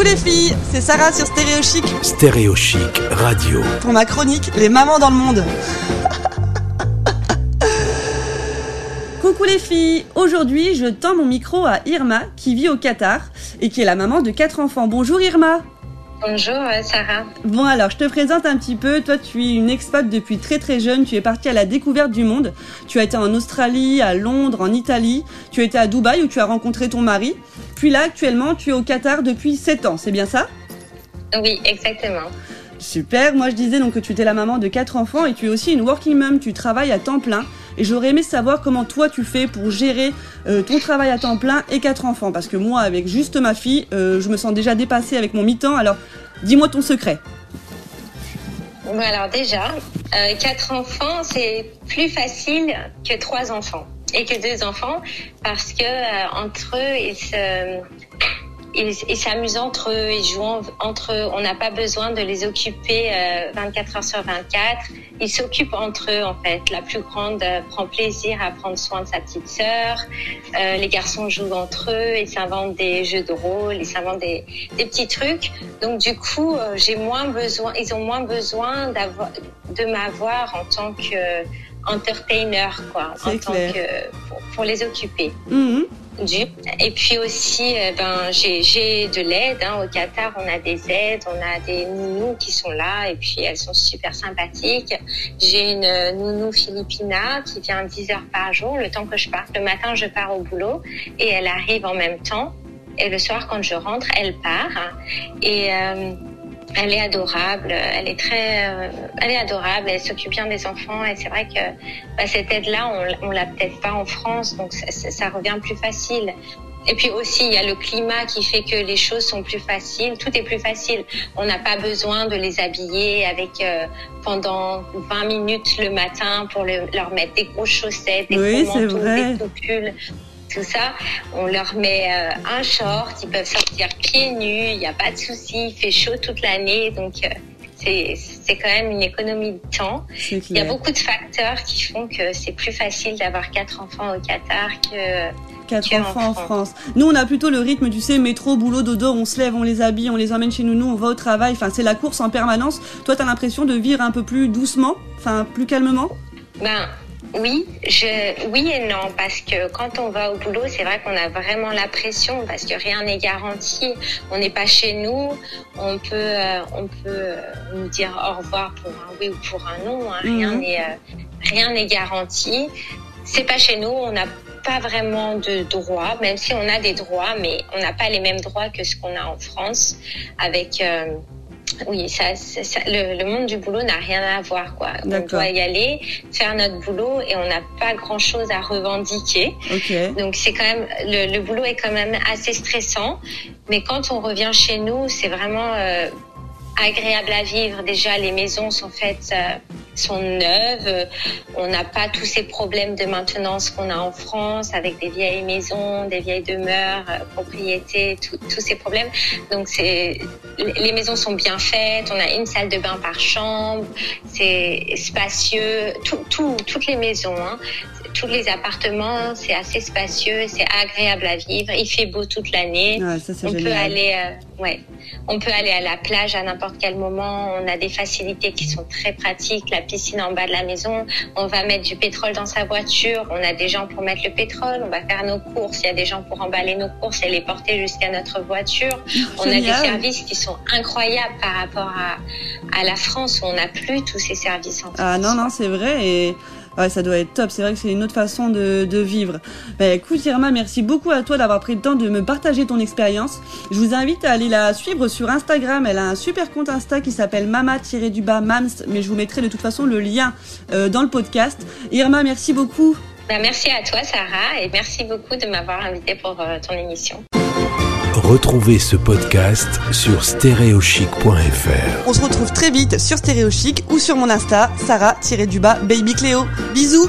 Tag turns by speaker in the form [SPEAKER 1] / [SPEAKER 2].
[SPEAKER 1] Coucou les filles, c'est Sarah sur Stéréo Chic.
[SPEAKER 2] Stéréo Chic Radio.
[SPEAKER 1] Pour ma chronique, les mamans dans le monde. Coucou les filles, aujourd'hui je tends mon micro à Irma qui vit au Qatar et qui est la maman de quatre enfants. Bonjour Irma.
[SPEAKER 3] Bonjour euh, Sarah.
[SPEAKER 1] Bon alors, je te présente un petit peu. Toi, tu es une expat depuis très très jeune. Tu es partie à la découverte du monde. Tu as été en Australie, à Londres, en Italie. Tu as été à Dubaï où tu as rencontré ton mari. Puis là, actuellement, tu es au Qatar depuis 7 ans. C'est bien ça?
[SPEAKER 3] Oui, exactement.
[SPEAKER 1] Super. Moi, je disais donc que tu étais la maman de quatre enfants et tu es aussi une working mom. Tu travailles à temps plein. Et j'aurais aimé savoir comment toi tu fais pour gérer euh, ton travail à temps plein et quatre enfants. Parce que moi, avec juste ma fille, euh, je me sens déjà dépassée avec mon mi-temps. Alors, dis-moi ton secret.
[SPEAKER 3] Bon, alors déjà, euh, quatre enfants, c'est plus facile que trois enfants. Et que deux enfants parce que euh, entre eux, ils se ils ils s'amusent entre eux, ils jouent en- entre eux. On n'a pas besoin de les occuper euh, 24 heures sur 24. Ils s'occupent entre eux en fait. La plus grande euh, prend plaisir à prendre soin de sa petite sœur. Euh, les garçons jouent entre eux, ils s'inventent des jeux de rôle, ils s'inventent des, des petits trucs. Donc du coup, euh, j'ai moins besoin, ils ont moins besoin d'avoir, de m'avoir en tant que euh, entertainer quoi, en tant que pour, pour les occuper.
[SPEAKER 1] Mhm.
[SPEAKER 3] Et puis aussi, euh, ben, j'ai j'ai de l'aide. Hein. Au Qatar, on a des aides, on a des nounous qui sont là et puis elles sont super sympathiques. J'ai une euh, nounou philippina qui vient 10 heures par jour, le temps que je parte. Le matin, je pars au boulot et elle arrive en même temps. Et le soir, quand je rentre, elle part. Et euh, elle est adorable, elle est très, euh, elle est adorable, elle s'occupe bien des enfants et c'est vrai que bah, cette aide-là, on, on l'a peut-être pas en France, donc ça, ça- ça revient plus facile. Et puis aussi, il y a le climat qui fait que les choses sont plus faciles. Tout est plus facile. On n'a pas besoin de les habiller avec euh, pendant 20 minutes le matin pour le- leur mettre des grosses chaussettes, des
[SPEAKER 1] Oui,
[SPEAKER 3] gros
[SPEAKER 1] c'est
[SPEAKER 3] manteaux,
[SPEAKER 1] vrai.
[SPEAKER 3] des couples. Tout ça, on leur met euh, un short, ils peuvent sortir pieds nus, il n'y a pas de souci, il fait chaud toute l'année, donc euh, c'est quand même une économie de temps. Il y a beaucoup de facteurs qui font que c'est plus facile d'avoir quatre enfants au Qatar que
[SPEAKER 1] Quatre enfants en
[SPEAKER 3] France.
[SPEAKER 1] France. Nous, on a plutôt le rythme, tu sais, métro, boulot, dodo, on se lève, on les habille, on les emmène chez nous, nous, on va au travail. Enfin, c'est la course en permanence. Toi, t'as l'impression de vivre un peu plus doucement, enfin, plus calmement?
[SPEAKER 3] Ben oui, je oui et non parce que quand on va au boulot, c'est vrai qu'on a vraiment la pression parce que rien n'est garanti. On n'est pas chez nous, on peut euh, on peut euh, nous dire au revoir pour un oui ou pour un non. hein. Rien
[SPEAKER 1] Mhm.
[SPEAKER 3] n'est euh, rien n'est garanti. C'est pas chez nous, on n'a pas vraiment de droits, même si on a des droits, mais on n'a pas les mêmes droits que ce qu'on a en France avec. euh, oui, ça, ça- ça- le, le monde du boulot n'a rien à voir, quoi. On doit y aller, faire notre boulot et on n'a pas grand chose à revendiquer.
[SPEAKER 1] Ok.
[SPEAKER 3] Donc c'est quand même le, le boulot est quand même assez stressant, mais quand on revient chez nous, c'est vraiment euh, agréable à vivre. Déjà, les maisons sont faites, euh, sont neuves. On n'a pas tous ces problèmes de maintenance qu'on a en France avec des vieilles maisons, des vieilles demeures, euh, propriétés, tous ces problèmes. Donc c'est les les maisons sont bien faites. On a une salle de bain par chambre. C'est spacieux. Tout, tout, toutes les maisons. Hein tous les appartements, c'est assez spacieux, c'est agréable à vivre. Il fait beau toute l'année.
[SPEAKER 1] Ouais,
[SPEAKER 3] On peut aller, euh, ouais, on peut aller à la plage à n'importe quel moment. On a des facilités qui sont très pratiques. La piscine en bas de la maison. On va mettre du pétrole dans sa voiture. On a des gens pour mettre le pétrole. On va faire nos courses. Il y a des gens pour emballer nos courses et les porter jusqu'à notre voiture. On a des services qui sont incroyables par rapport à, à la France où on n'a plus tous ces services en France.
[SPEAKER 1] Ah non, non, c'est vrai. Et ouais, ça doit être top. C'est vrai que c'est une autre façon de, de vivre. Bah, écoute, Irma, merci beaucoup à toi d'avoir pris le temps de me partager ton expérience. Je vous invite à aller la suivre sur Instagram. Elle a un super compte Insta qui s'appelle mama-du-bas mams. Mais je vous mettrai de toute façon le lien euh, dans le podcast. Irma, merci beaucoup.
[SPEAKER 3] Bah, merci à toi, Sarah, et merci beaucoup de m'avoir invité pour euh, ton émission.
[SPEAKER 2] Retrouvez ce podcast sur stéréochic.fr.
[SPEAKER 1] On se retrouve très vite sur Stéréo Chic ou sur mon Insta, Sarah-du-bas Baby Cléo. Bisous